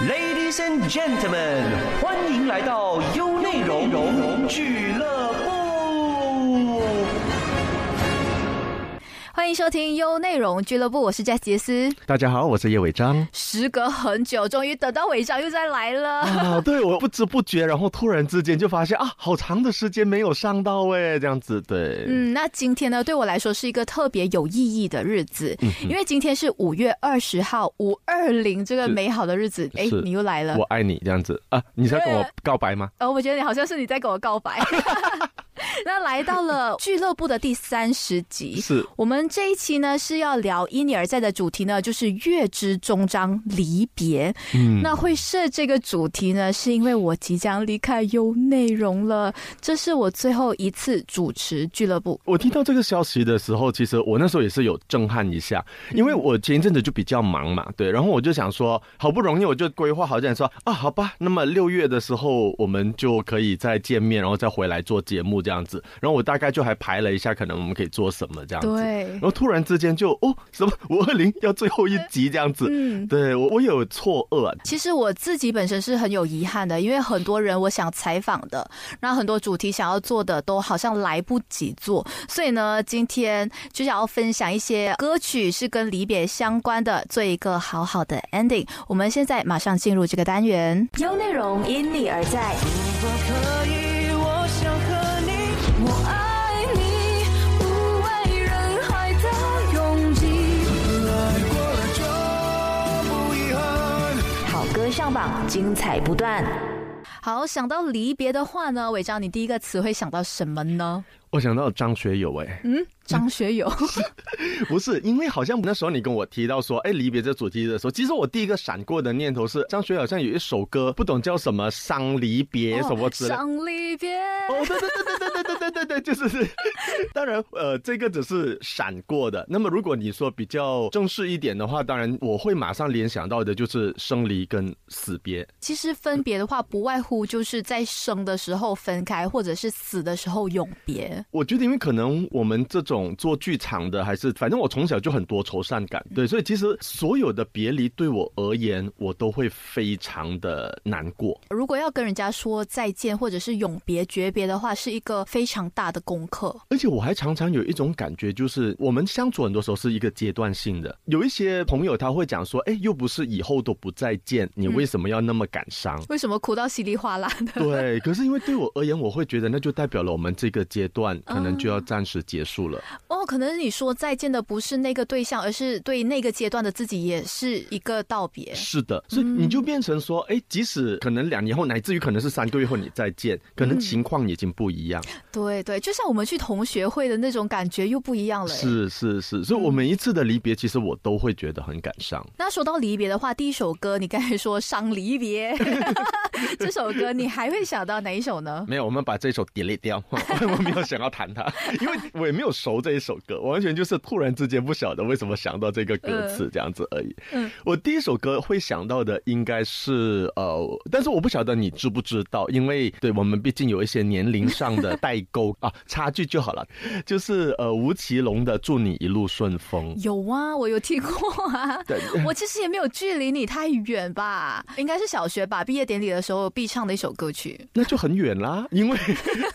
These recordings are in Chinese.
Ladies and gentlemen，欢迎来到优内容俱乐部。欢迎收听优内容俱乐部，我是佳杰斯。大家好，我是叶伟章。时隔很久，终于等到伟章又再来了。啊，对我不知不觉，然后突然之间就发现啊，好长的时间没有上到哎，这样子对。嗯，那今天呢，对我来说是一个特别有意义的日子，因为今天是五月二十号，五二零这个美好的日子。哎，你又来了，我爱你这样子啊？你在跟我告白吗？呃，我觉得你好像是你在跟我告白。那来到了俱乐部的第三十集，是我们这一期呢是要聊因你而在的主题呢，就是月之终章离别。嗯，那会设这个主题呢，是因为我即将离开优内容了，这是我最后一次主持俱乐部。我听到这个消息的时候，其实我那时候也是有震撼一下，因为我前一阵子就比较忙嘛，对，然后我就想说，好不容易我就规划好这样说啊，好吧，那么六月的时候我们就可以再见面，然后再回来做节目这样。子，然后我大概就还排了一下，可能我们可以做什么这样子。对，然后突然之间就哦，什么五二零要最后一集这样子。嗯，对我我有错愕。其实我自己本身是很有遗憾的，因为很多人我想采访的，然后很多主题想要做的都好像来不及做，所以呢，今天就想要分享一些歌曲是跟离别相关的，做一个好好的 ending。我们现在马上进入这个单元，有内容因你而在。如果可以。上榜，精彩不断。好，想到离别的话呢，伟章，你第一个词会想到什么呢？我想到张学友，哎，嗯。张学友 不是，因为好像那时候你跟我提到说，哎，离别这主题的时候，其实我第一个闪过的念头是，张学友好像有一首歌，不懂叫什么伤离别什么之类。伤离别。哦，对对对对对对对对对对，就是。当然，呃，这个只是闪过的。那么，如果你说比较正式一点的话，当然我会马上联想到的就是生离跟死别。其实分别的话，不外乎就是在生的时候分开，或者是死的时候永别。我觉得，因为可能我们这种。做剧场的，还是反正我从小就很多愁善感，对，所以其实所有的别离对我而言，我都会非常的难过。如果要跟人家说再见，或者是永别、诀别的话，是一个非常大的功课。而且我还常常有一种感觉，就是我们相处很多时候是一个阶段性的。有一些朋友他会讲说：“哎，又不是以后都不再见，你为什么要那么感伤？为什么哭到稀里哗啦的？”对，可是因为对我而言，我会觉得那就代表了我们这个阶段可能就要暂时结束了。哦，可能你说再见的不是那个对象，而是对那个阶段的自己，也是一个道别。是的，所以你就变成说，哎，即使可能两年后，乃至于可能是三个月后你再见，可能情况已经不一样。对对，就像我们去同学会的那种感觉又不一样了。是是是，所以我每一次的离别，其实我都会觉得很感伤。那说到离别的话，第一首歌你刚才说伤离别，这首歌你还会想到哪一首呢？没有，我们把这首 delete 掉，我没有想要弹它，因为我也没有熟这一首。首歌完全就是突然之间不晓得为什么想到这个歌词这样子而已。嗯，我第一首歌会想到的应该是呃，但是我不晓得你知不知道，因为对我们毕竟有一些年龄上的代沟啊，差距就好了。就是呃，吴奇隆的《祝你一路顺风》。有啊，我有听过啊。对，我其实也没有距离你太远吧，应该是小学吧，毕业典礼的时候必唱的一首歌曲。那就很远啦，因为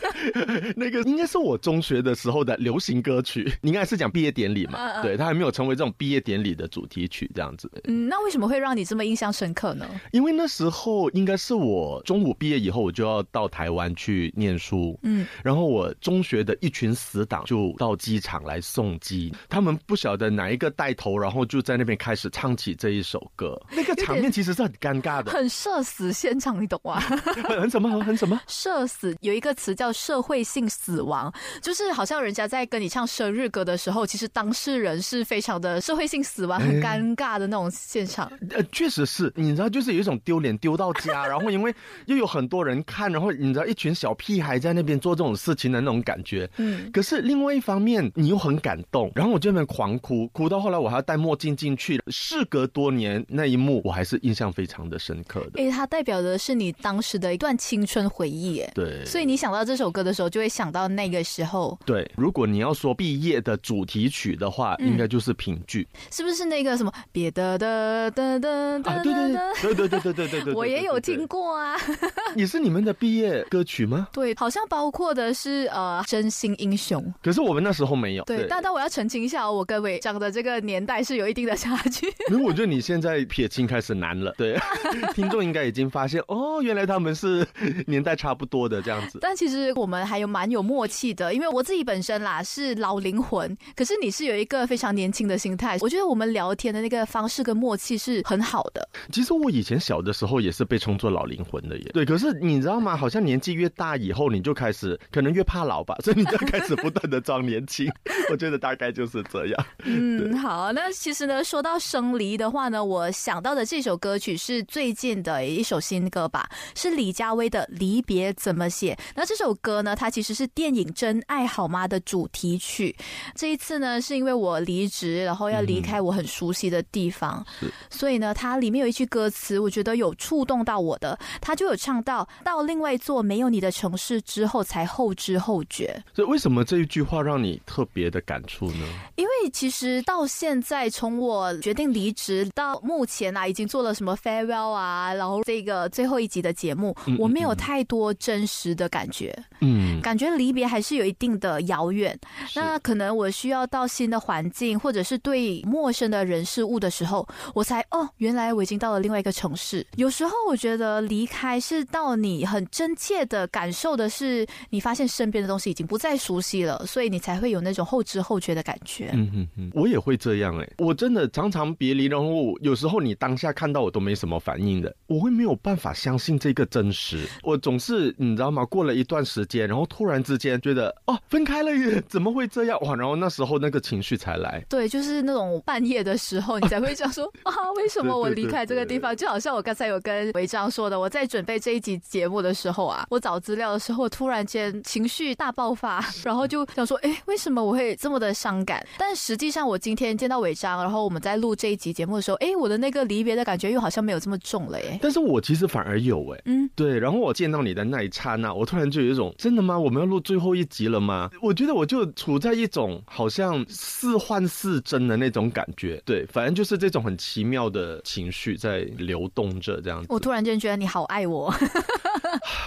那个应该是我中学的时候的流行歌曲。你应该是讲毕业典礼嘛？对他还没有成为这种毕业典礼的主题曲这样子。嗯，那为什么会让你这么印象深刻呢？因为那时候应该是我中午毕业以后，我就要到台湾去念书。嗯，然后我中学的一群死党就到机场来送机，他们不晓得哪一个带头，然后就在那边开始唱起这一首歌。那个场面其实是很尴尬的，很社死现场，你懂吗？很什么？很什么？社死有一个词叫社会性死亡，就是好像人家在跟你唱生日。歌的时候，其实当事人是非常的社会性死亡，很尴尬的那种现场。呃，确实是，你知道，就是有一种丢脸丢到家，然后因为又有很多人看，然后你知道一群小屁孩在那边做这种事情的那种感觉。嗯。可是另外一方面，你又很感动，然后我就那边狂哭，哭到后来我还要戴墨镜进去。事隔多年，那一幕我还是印象非常的深刻的。哎，它代表的是。是你当时的一段青春回忆，哎，对，所以你想到这首歌的时候，就会想到那个时候。对，如果你要说毕业的主题曲的话，应该就是评剧，是不是那个什么别的的的的啊？对对对对对对对对对，我也有听过啊。也是你们的毕业歌曲吗？对，好像包括的是呃真心英雄，可是我们那时候没有。对，但但我要澄清一下，我跟伟章的这个年代是有一定的差距。因为我觉得你现在撇清开始难了，对，听众应该已经发现哦，原来他们是 年代差不多的这样子。但其实我们还有蛮有默契的，因为我自己本身啦是老灵魂，可是你是有一个非常年轻的心态。我觉得我们聊天的那个方式跟默契是很好的。其实我以前小的时候也是被称作老灵魂的耶。对，可是你知道吗？好像年纪越大以后，你就开始可能越怕老吧，所以你就开始不断的装年轻。我觉得大概就是这样。嗯，好，那其实呢，说到生离的话呢，我想到的这首歌曲是最近的一首新歌吧，是李佳薇的《离别怎么写》。那这首歌呢，它其实是电影《真爱好吗》的主题曲。这一次呢，是因为我离职，然后要离开我很熟悉的地方，所以呢，它里面有一句歌词，我觉得有触动到我的，它就有唱到到另外一座没有你的城市之后，才后知后觉。所以为什么这一句话让你特别的感触呢？因为其实到现在，从我决定离职到目前啊，已经做了什么 farewell 啊，然后这个最后一集的节目，我没有太多真实的感觉，嗯，感觉离别还是有一定的遥远。那可能我需要到新的环境，或者是对陌生的人事物的时候，我才哦，原来我已经到了另外一个城市。有时候我觉得离开是到你很真切的感受的是，你发现身边的东西已经不再熟悉了，所以你才会有那种后知后觉的感觉。嗯嗯嗯，我也会这样哎，我真的常常别离，然后有时候你当下看到我都没什么反应的，我会没有办法相信这个真实。我总是你知道吗？过了一段时间，然后突然之间觉得哦，分开了耶，怎么会这样哇？然后那时候那个情绪才来。对，就是那种半夜的时候，你才会想说啊，为什么我离开这个地方？就好像我刚才有跟违章说的，我在准备这一集节目的时候啊，我找资料的时候，突然间情绪大爆发，然后就想说，哎，为什么我会这么的伤感？但实际上，我今天见到违章，然后我们在录这一集节目的时候，哎，我的那个离别的感觉又好像没有这么重了，耶。但是我其实反而有，哎，嗯，对。然后我见到你的那一刹那，我突然就有一种，真的吗？我们要录最后一集了吗？我觉得我就处在一种好像似幻似真的那种感觉，对，反正就是这种很奇妙的情绪在流动着，这样子。我突然间觉得你好爱我。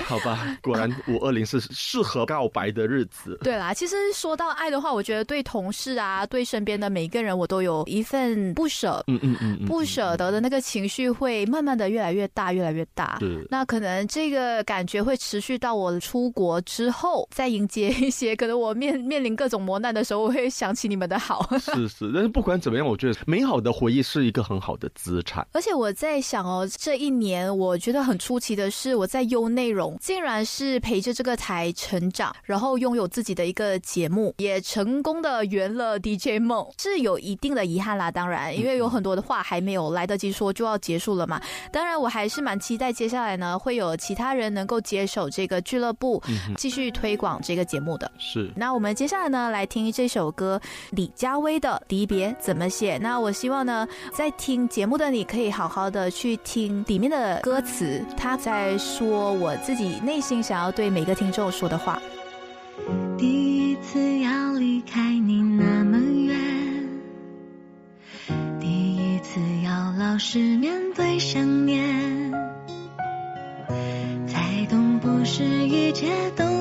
好吧，果然五二零是适合告白的日子。对啦，其实说到爱的话，我觉得对同事啊，对身边的每一个人，我都有一份不舍。嗯嗯嗯，不舍得的那个情绪会慢慢的越来越大，越来越大。对，那可能这个感觉会持续到我出国之后，再迎接一些可能我面面临各种磨难的时候，我会想起你们的好。是是，但是不管怎么样，我觉得美好的回忆是一个很好的资产。而且我在想哦，这一年我觉得很出奇的是，我在优内容。竟然是陪着这个台成长，然后拥有自己的一个节目，也成功的圆了 DJ 梦，是有一定的遗憾啦。当然，因为有很多的话还没有来得及说就要结束了嘛。当然，我还是蛮期待接下来呢会有其他人能够接手这个俱乐部，继续推广这个节目的。是。那我们接下来呢来听这首歌，李佳薇的《离别怎么写》。那我希望呢在听节目的你可以好好的去听里面的歌词，他在说我自己。内心想要对每个听众说的话。第一次要离开你那么远，第一次要老实面对想念，是一切都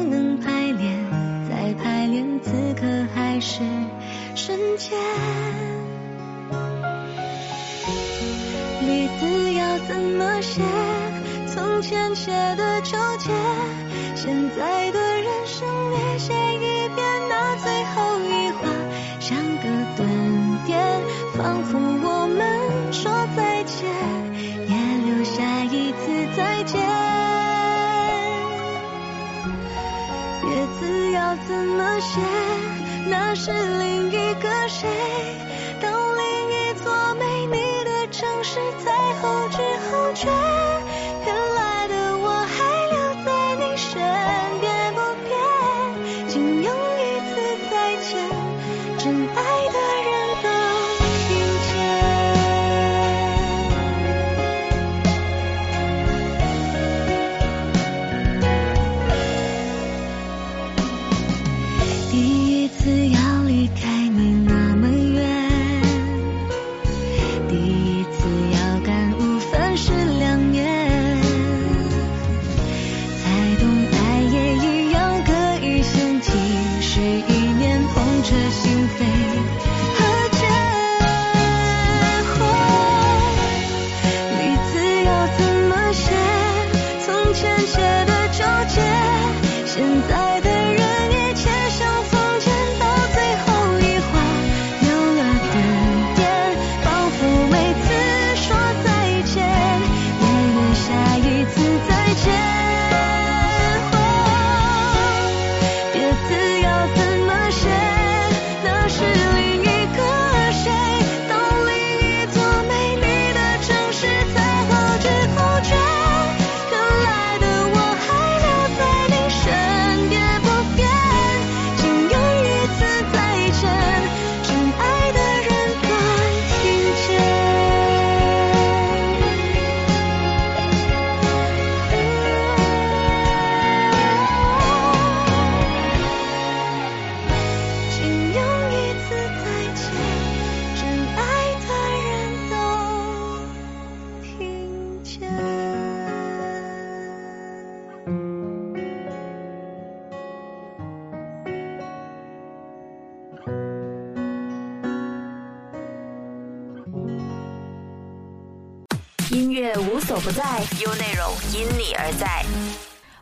在，优内容因你而在。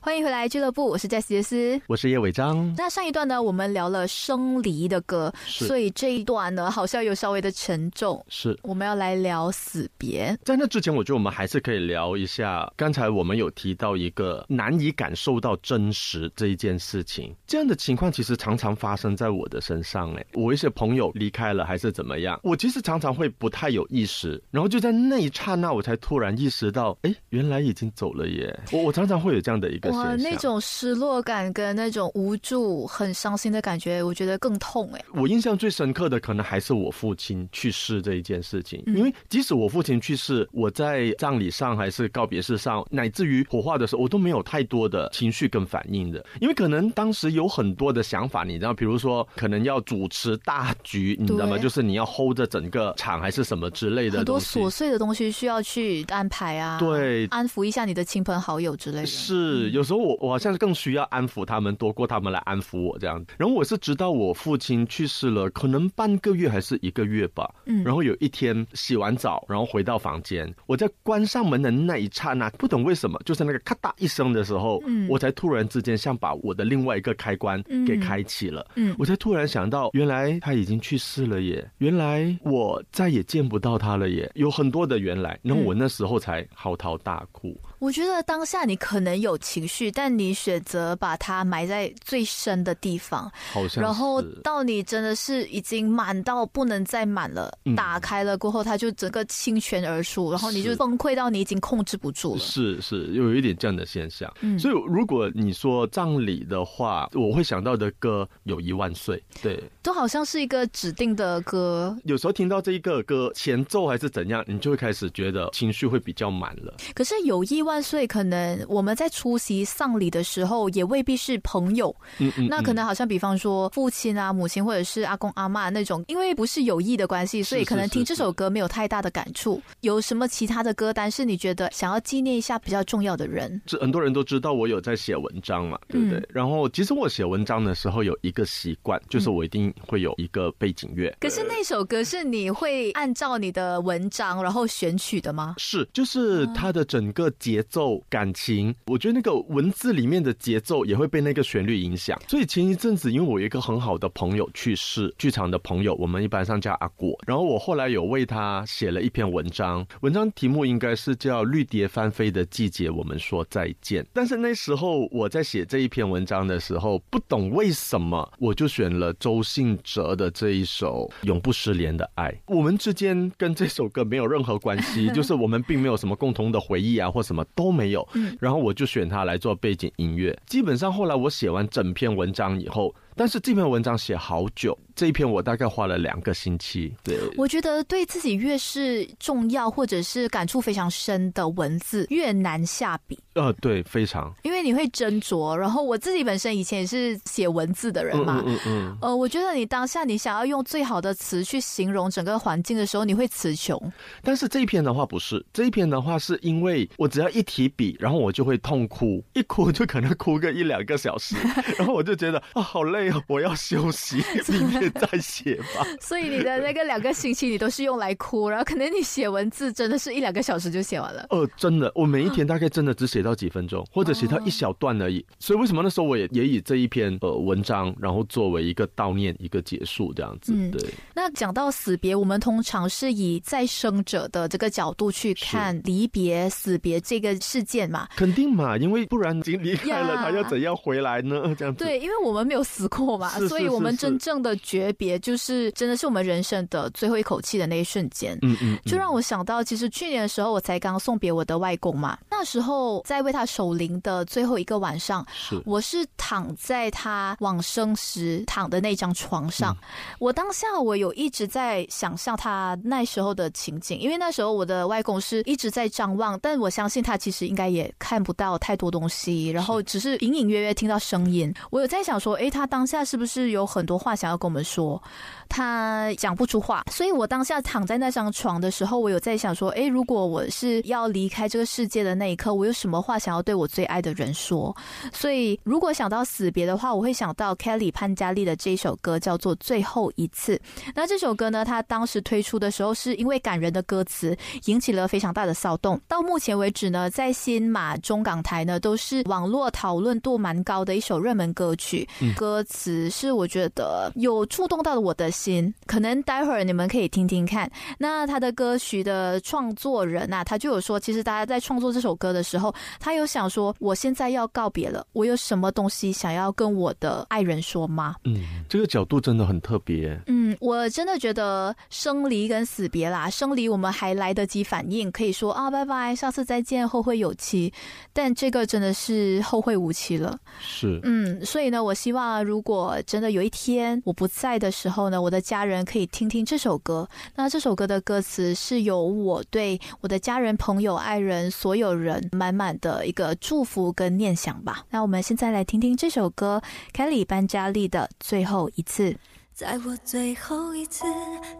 欢迎回来俱乐部，我是在杰斯，我是叶伟章。那上一段呢，我们聊了生离的歌，所以这一段呢，好像有稍微的沉重。是，我们要来聊死别。在那之前，我觉得我们还是可以聊一下，刚才我们有提到一个难以感受到真实这一件事情。这样的情况其实常常发生在我的身上。哎，我一些朋友离开了还是怎么样，我其实常常会不太有意识，然后就在那一刹那，我才突然意识到，哎，原来已经走了耶。我我常常会有这样的一个。哇，那种失落感跟那种无助、很伤心的感觉，我觉得更痛哎。我印象最深刻的可能还是我父亲去世这一件事情，因为即使我父亲去世，我在葬礼上还是告别式上，乃至于火化的时候，我都没有太多的情绪跟反应的，因为可能当时有很多的想法，你知道，比如说可能要主持大局，你知道吗？就是你要 hold 着整个场还是什么之类的，很多琐碎的东西需要去安排啊，对，安抚一下你的亲朋好友之类的。是，有时候我。我好像更需要安抚他们多过他们来安抚我这样。然后我是直到我父亲去世了，可能半个月还是一个月吧。嗯。然后有一天洗完澡，然后回到房间，我在关上门的那一刹那，不懂为什么，就是那个咔嗒一声的时候，嗯，我才突然之间像把我的另外一个开关给开启了。嗯。我才突然想到，原来他已经去世了耶！原来我再也见不到他了耶！有很多的原来，然后我那时候才嚎啕大哭。我觉得当下你可能有情绪，但你选择把它埋在最深的地方，好像。然后到你真的是已经满到不能再满了，打开了过后，它就整个倾泉而出，然后你就崩溃到你已经控制不住了。是是，有一点这样的现象。嗯所以如果你说葬礼的话，我会想到的歌有一万岁，对，都好像是一个指定的歌。有时候听到这一个歌前奏还是怎样，你就会开始觉得情绪会比较满了。可是有意外。万岁！可能我们在出席丧礼的时候，也未必是朋友。嗯嗯，那可能好像比方说父亲啊、母亲或者是阿公阿妈那种，因为不是有意的关系，所以可能听这首歌没有太大的感触。有什么其他的歌单是你觉得想要纪念一下比较重要的人？这很多人都知道我有在写文章嘛，对不对？然后其实我写文章的时候有一个习惯，就是我一定会有一个背景乐。可是那首歌是你会按照你的文章然后选取的吗？是，就是它的整个节。节奏感情，我觉得那个文字里面的节奏也会被那个旋律影响。所以前一阵子，因为我有一个很好的朋友去世，剧场的朋友，我们一般上叫阿果。然后我后来有为他写了一篇文章，文章题目应该是叫《绿蝶翻飞的季节》，我们说再见。但是那时候我在写这一篇文章的时候，不懂为什么我就选了周信哲的这一首《永不失联的爱》。我们之间跟这首歌没有任何关系，就是我们并没有什么共同的回忆啊，或什么。都没有，然后我就选它来做背景音乐。基本上后来我写完整篇文章以后。但是这篇文章写好久，这一篇我大概花了两个星期。对，我觉得对自己越是重要或者是感触非常深的文字，越难下笔。呃，对，非常，因为你会斟酌。然后我自己本身以前也是写文字的人嘛，嗯嗯，呃，我觉得你当下你想要用最好的词去形容整个环境的时候，你会词穷。但是这一篇的话不是，这一篇的话是因为我只要一提笔，然后我就会痛哭，一哭就可能哭个一两个小时，然后我就觉得啊，好累。我要休息，明天再写吧。所以你的那个两个星期，你都是用来哭，然后可能你写文字真的是一两个小时就写完了。呃，真的，我每一天 大概真的只写到几分钟，或者写到一小段而已。所以为什么那时候我也也以这一篇呃文章，然后作为一个悼念，一个结束这样子。对。那讲到死别，我们通常是以再生者的这个角度去看离别、死别这个事件嘛？肯定嘛，因为不然已经离开了，他要怎样回来呢？这样子。对，因为我们没有死过嘛。所以，我们真正的诀别，就是真的是我们人生的最后一口气的那一瞬间。嗯嗯，就让我想到，其实去年的时候，我才刚送别我的外公嘛。那时候在为他守灵的最后一个晚上，是我是躺在他往生时躺的那张床上。我当下我有一直在想象他那时候的情景，因为那时候我的外公是一直在张望，但我相信他其实应该也看不到太多东西，然后只是隐隐约约听到声音。我有在想说，哎，他当下是不是？有很多话想要跟我们说，他讲不出话，所以我当下躺在那张床的时候，我有在想说，哎，如果我是要离开这个世界的那一刻，我有什么话想要对我最爱的人说？所以，如果想到死别的话，我会想到 Kelly 潘嘉丽的这首歌，叫做《最后一次》。那这首歌呢，它当时推出的时候，是因为感人的歌词引起了非常大的骚动。到目前为止呢，在新马中港台呢，都是网络讨论度蛮高的一首热门歌曲。歌词是我觉得有触动到了我的心，可能待会儿你们可以听听看。那他的歌曲的创作人啊，他就有说，其实大家在创作这首歌的时候，他有想说，我现在要告别了，我有什么东西想要跟我的爱人说吗？嗯，这个角度真的很特别。嗯，我真的觉得生离跟死别啦，生离我们还来得及反应，可以说啊，拜拜，下次再见，后会有期。但这个真的是后会无期了。是，嗯，所以呢，我希望如如果真的有一天我不在的时候呢，我的家人可以听听这首歌。那这首歌的歌词是由我对我的家人、朋友、爱人、所有人满满的一个祝福跟念想吧。那我们现在来听听这首歌凯莉班嘉丽的最后一次。在我最后一次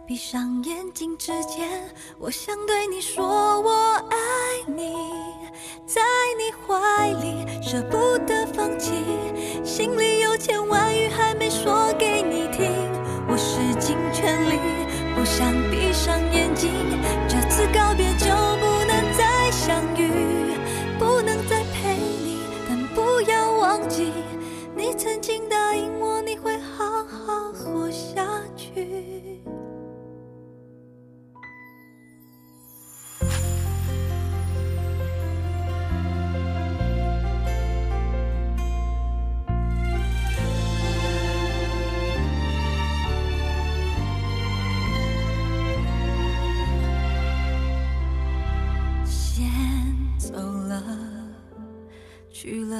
闭上眼睛之前，我想对你说我爱你，在你怀里舍不得放弃，心里有千万语还没说给你听，我使尽全力不想闭上眼睛，这次告别就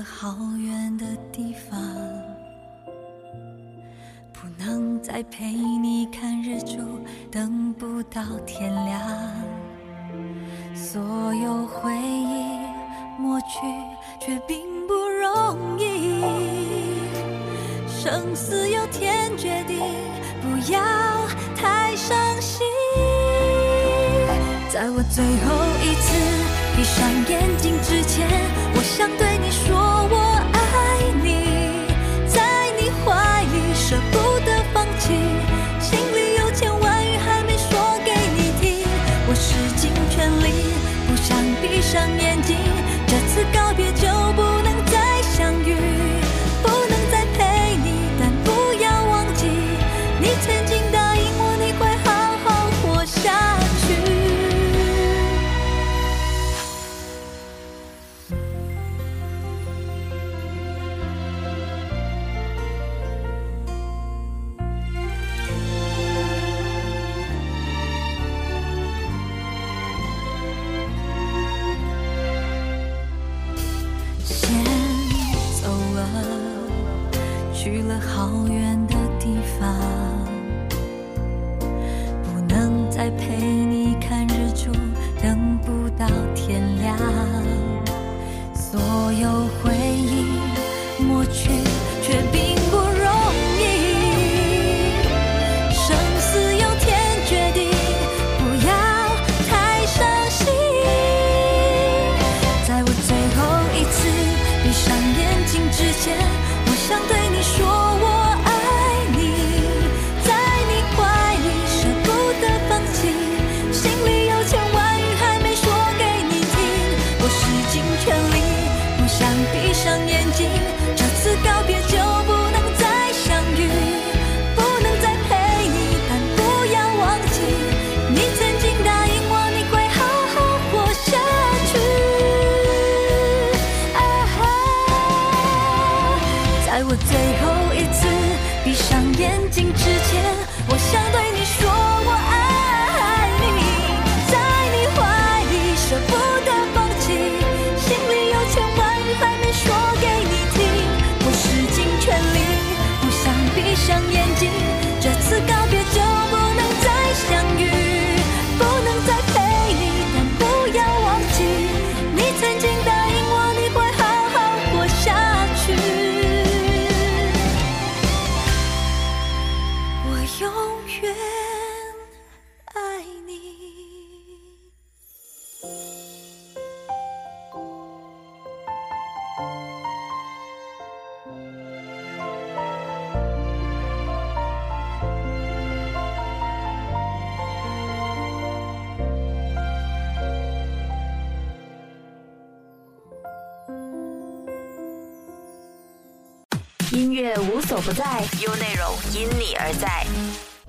好远的地方，不能再陪你看日出，等不到天亮。所有回忆抹去，却并不容易。生死由天决定，不要太伤心。在我最后一次闭上眼睛之前，我想对你说了好远的地方，不能再陪在，有内容因你而在。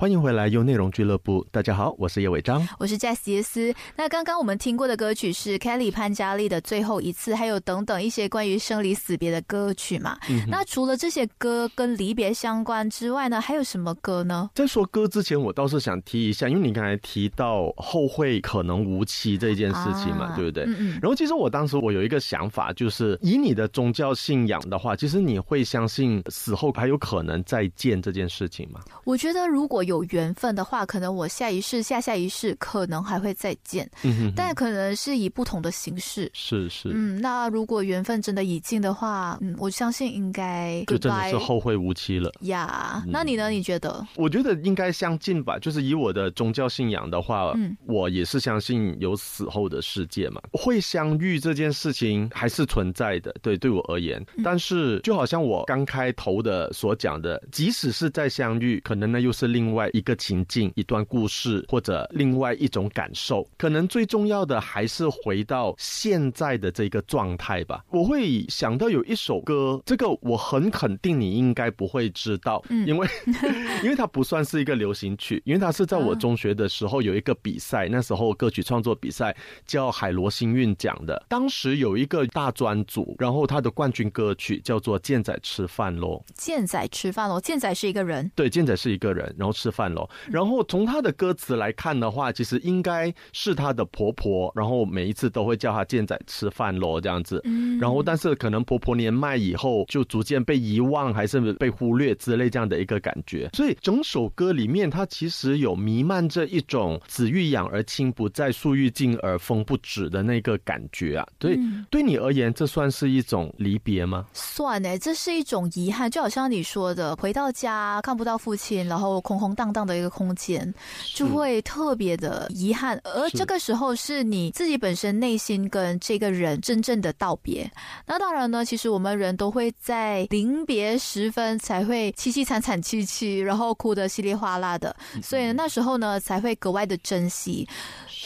欢迎回来，优内容俱乐部。大家好，我是叶伟章，我是 Jess 耶斯。那刚刚我们听过的歌曲是 Kelly 潘嘉丽的《最后一次》，还有等等一些关于生离死别的歌曲嘛。那除了这些歌跟离别相关之外呢，还有什么歌呢？在说歌之前，我倒是想提一下，因为你刚才提到后会可能无期这件事情嘛，对不对？然后其实我当时我有一个想法，就是以你的宗教信仰的话，其实你会相信死后还有可能再见这件事情吗？我觉得如果有缘分的话，可能我下一世、下下一世可能还会再见，嗯但可能是以不同的形式。是是，嗯，那如果缘分真的已尽的话，嗯，我相信应该就真的是后会无期了呀。那你呢？你觉得？我觉得应该相近吧。就是以我的宗教信仰的话，嗯，我也是相信有死后的世界嘛，会相遇这件事情还是存在的。对，对我而言，但是就好像我刚开头的所讲的，即使是在相遇，可能呢又是另外一个。情境、一段故事，或者另外一种感受，可能最重要的还是回到现在的这个状态吧。我会想到有一首歌，这个我很肯定你应该不会知道，因为 因为它不算是一个流行曲，因为它是在我中学的时候有一个比赛，那时候歌曲。创作比赛叫海螺星运奖的，当时有一个大专组，然后他的冠军歌曲。叫做《健仔吃饭喽》。健仔吃饭喽，健仔是一个人，对，健仔是一个人，然后吃饭喽。然后从她的歌词来看的话，其实应该是她的婆婆，然后每一次都会叫她健仔吃饭喽这样子。然后但是可能婆婆年迈以后就逐渐被遗忘，还是被忽略之类这样的一个感觉。所以整首歌里面，它其实有弥漫着一种子欲养而亲不在，树欲静而风不止的那个感觉啊。对，对你而言，这算是一种离别吗？算哎，这是一种遗憾，就好像你说的，回到家看不到父亲，然后空空荡荡的。一个空间就会特别的遗憾，而这个时候是你自己本身内心跟这个人真正的道别。那当然呢，其实我们人都会在临别时分才会凄凄惨惨戚戚，然后哭得稀里哗啦的，所以那时候呢才会格外的珍惜。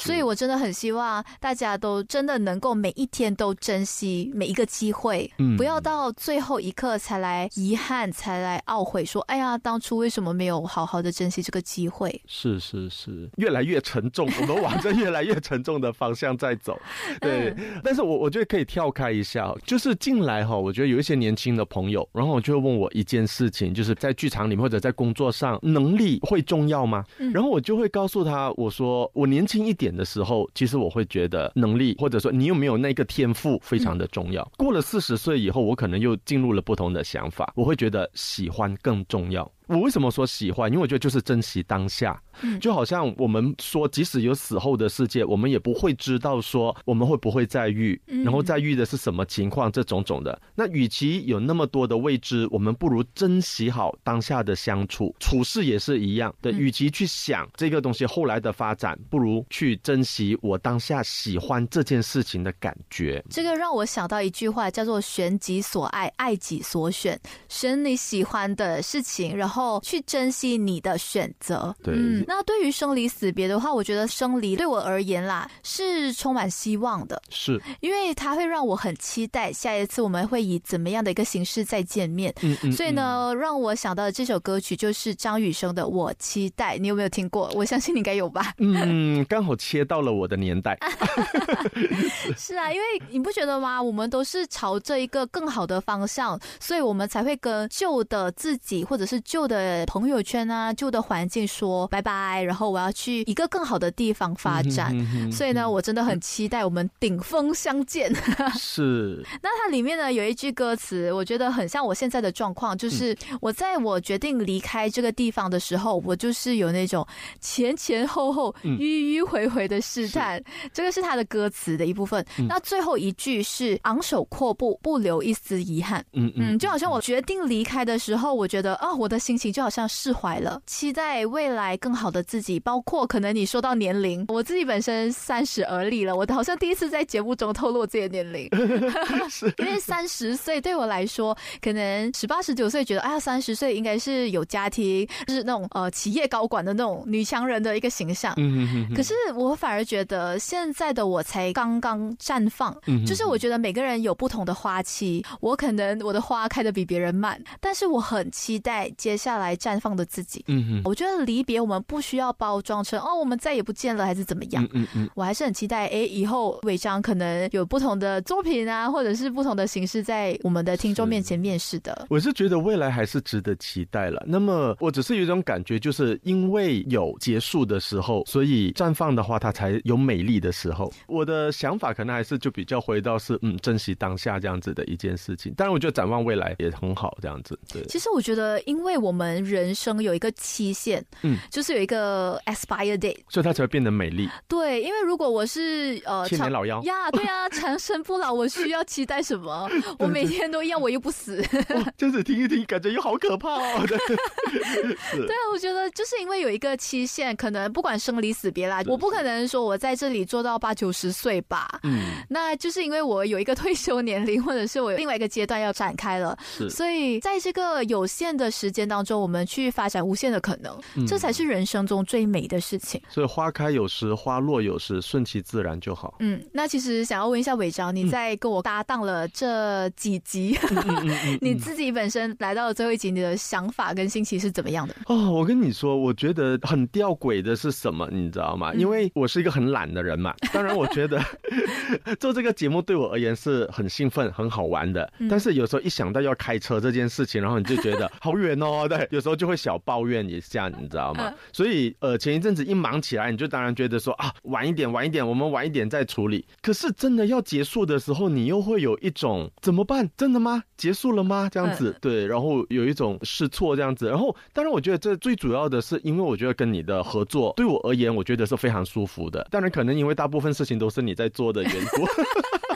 所以，我真的很希望大家都真的能够每一天都珍惜每一个机会，嗯，不要到最后一刻才来遗憾，才来懊悔，说：“哎呀，当初为什么没有好好的珍惜这个机会？”是是是，越来越沉重，我们往着越来越沉重的方向在走。对，但是我我觉得可以跳开一下，就是进来哈，我觉得有一些年轻的朋友，然后我就问我一件事情，就是在剧场里面或者在工作上，能力会重要吗？然后我就会告诉他，我说我年轻一点。的时候，其实我会觉得能力，或者说你有没有那个天赋，非常的重要。过了四十岁以后，我可能又进入了不同的想法，我会觉得喜欢更重要。我为什么说喜欢？因为我觉得就是珍惜当下，就好像我们说，即使有死后的世界，我们也不会知道说我们会不会再遇，然后再遇的是什么情况，这种种的。那与其有那么多的未知，我们不如珍惜好当下的相处，处事也是一样的。与其去想这个东西后来的发展，不如去珍惜我当下喜欢这件事情的感觉。这个让我想到一句话，叫做“选己所爱，爱己所选”，选你喜欢的事情，然后。后去珍惜你的选择。对，嗯，那对于生离死别的话，我觉得生离对我而言啦是充满希望的，是因为它会让我很期待下一次我们会以怎么样的一个形式再见面。嗯嗯，所以呢，让我想到的这首歌曲就是张雨生的《我期待》，你有没有听过？我相信你应该有吧。嗯，刚好切到了我的年代。是啊，因为你不觉得吗？我们都是朝着一个更好的方向，所以我们才会跟旧的自己或者是旧。旧的朋友圈啊，旧的环境说拜拜，然后我要去一个更好的地方发展，所以呢，我真的很期待我们顶峰相见。是，那它里面呢有一句歌词，我觉得很像我现在的状况，就是我在我决定离开这个地方的时候，我就是有那种前前后后、迂迂回回的试探。这个是他的歌词的一部分。那最后一句是昂首阔步，不留一丝遗憾。嗯嗯，就好像我决定离开的时候，我觉得啊，我的心。心情就好像释怀了，期待未来更好的自己。包括可能你说到年龄，我自己本身三十而立了，我好像第一次在节目中透露自己的年龄，因为三十岁对我来说，可能十八十九岁觉得，哎呀，三十岁应该是有家庭，就是那种呃企业高管的那种女强人的一个形象。嗯可是我反而觉得现在的我才刚刚绽放，就是我觉得每个人有不同的花期，我可能我的花开的比别人慢，但是我很期待接下来绽放的自己。嗯嗯，我觉得离别我们不需要包装成哦，我们再也不见了还是怎么样。嗯嗯，我还是很期待，哎，以后违章可能有不同的作品啊，或者是不同的形式在我们的听众面前面试的。我是觉得未来还是值得期待了。那么我只是有一种感觉，就是因为有结束的时候，所以绽放的话，它才有美丽的时候。我的想法可能还是就比较回到是嗯，珍惜当下这样子的一件事情。当然，我觉得展望未来也很好，这样子。对，其实我觉得，因为我们人生有一个期限，嗯，就是有一个 expire date，所以它才会变得美丽。对，因为如果我是呃千年老妖呀，对啊，长生不老，我需要期待什么？我每天都一样，我又不死。就是听一听，感觉又好可怕哦。对啊，我觉得就是因为有一个期限，可能不管生离死别啦，我不可能说我在这里做到八九十岁吧。嗯，那就是因为我有一个退休年龄，或者是我有另外一个阶段要展开了，所以在这个有限的时间当中，我们去发展无限的可能，这才是人生中最美的事情。所以花开有时，花落有时，顺其自然就好。嗯，那其实想要问一下伟章，你在跟我搭档了这几集，你自己本身来到了最后一集，你的想法跟心情是怎么样的？哦，我跟你说，我觉得很吊诡的是什么，你知道吗？因为我是一个很懒的人嘛。当然，我觉得 做这个节目对我而言是很兴奋、很好玩的。但是有时候一想到要开车这件事情，然后你就觉得 好远哦。对，有时候就会小抱怨一下，你知道吗？所以呃，前一阵子一忙起来，你就当然觉得说啊，晚一点，晚一点，我们晚一点再处理。可是真的要结束的时候，你又会有一种怎么办？真的吗？结束了吗？这样子对，然后有一种试错这样子。然后当然，我觉得这最主要的是，因为我觉得跟你的合作对我而言，我觉得是非常舒服的。当然，可能因为大部分事情都是你在做的缘故。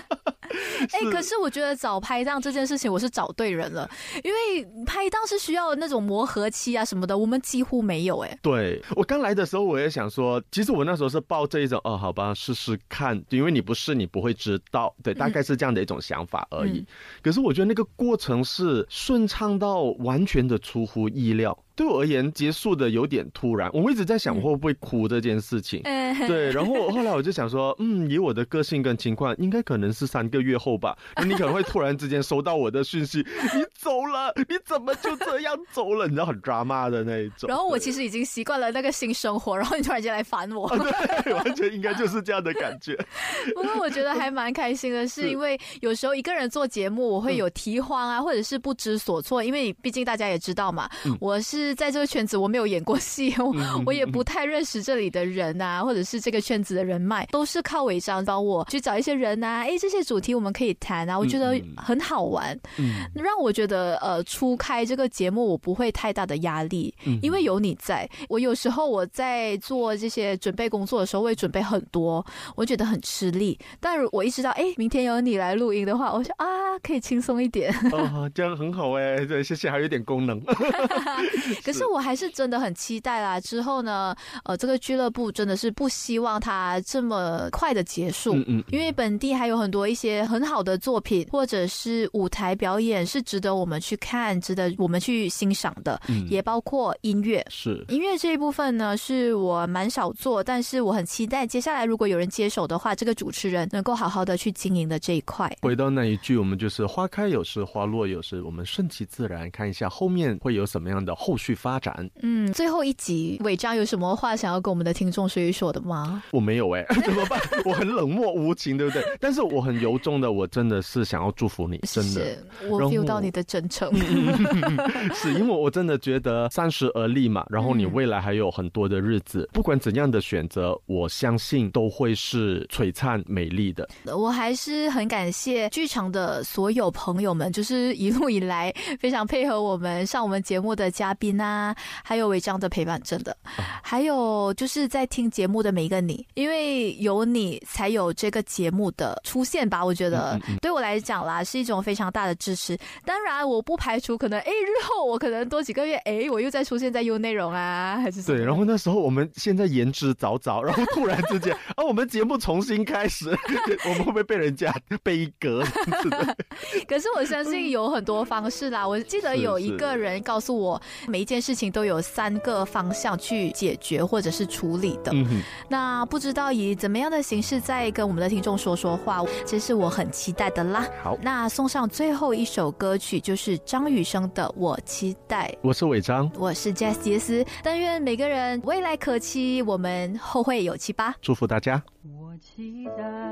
哎，可是我觉得找拍档这件事情，我是找对人了，因为拍档是需要那种磨合期啊什么的，我们几乎没有。哎，对我刚来的时候，我也想说，其实我那时候是抱这一种，哦，好吧，试试看，因为你不试，你不会知道，对，大概是这样的一种想法而已。可是我觉得那个过程是顺畅到完全的出乎意料。对我而言，结束的有点突然。我一直在想会不会哭这件事情。对，然后后来我就想说，嗯，以我的个性跟情况，应该可能是三个月后吧，你可能会突然之间收到我的讯息，你走了，你怎么就这样走了？你知道很抓骂的那一种。然后我其实已经习惯了那个新生活，然后你突然间来烦我，对，完全应该就是这样的感觉。不过我觉得还蛮开心的，是因为有时候一个人做节目，我会有提慌啊，或者是不知所措，因为毕竟大家也知道嘛，我是。在这个圈子，我没有演过戏，我我也不太认识这里的人啊，或者是这个圈子的人脉，都是靠违章帮我去找一些人啊。哎，这些主题我们可以谈啊，我觉得很好玩，让我觉得呃，初开这个节目我不会太大的压力，因为有你在。我有时候我在做这些准备工作的时候，会准备很多，我觉得很吃力。但是我一知道，哎，明天有你来录音的话，我想啊，可以轻松一点。哦，这样很好哎，对，谢谢，还有点功能。可是我还是真的很期待啦。之后呢，呃，这个俱乐部真的是不希望它这么快的结束，嗯嗯，因为本地还有很多一些很好的作品，或者是舞台表演是值得我们去看、值得我们去欣赏的，嗯，也包括音乐。是音乐这一部分呢，是我蛮少做，但是我很期待接下来如果有人接手的话，这个主持人能够好好的去经营的这一块。回到那一句，我们就是花开有时，花落有时，我们顺其自然，看一下后面会有什么样的后续。去发展。嗯，最后一集，伟章有什么话想要跟我们的听众说一说的吗？我没有哎，怎么办？我很冷漠无情，对不对？但是我很由衷的，我真的是想要祝福你，真的，我 feel 到你的真诚。是因为我真的觉得三十而立嘛，然后你未来还有很多的日子，不管怎样的选择，我相信都会是璀璨美丽的。我还是很感谢剧场的所有朋友们，就是一路以来非常配合我们上我们节目的嘉宾。宾啊，还有违章的陪伴，真的，还有就是在听节目的每一个你，因为有你才有这个节目的出现吧。我觉得对我来讲啦，是一种非常大的支持。当然，我不排除可能，哎，日后我可能多几个月，哎，我又再出现在 U 内容啊，还是对。然后那时候我们现在言之凿凿，然后突然之间，啊，我们节目重新开始，我们会不会被人家被革？可是我相信有很多方式啦。我记得有一个人告诉我，每一件事情都有三个方向去解决或者是处理的。那不知道以怎么样的形式再跟我们的听众说说话，这是我很期待的啦。好，那送上最后一首歌曲就是张雨生的《我期待》。我是伟章，我是杰斯。但愿每个人未来可期，我们后会有期吧。祝福大家。我期待。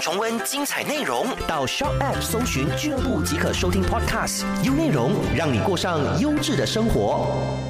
重温精彩内容，到 Shop App 搜寻俱乐部即可收听 Podcast，优内容让你过上优质的生活。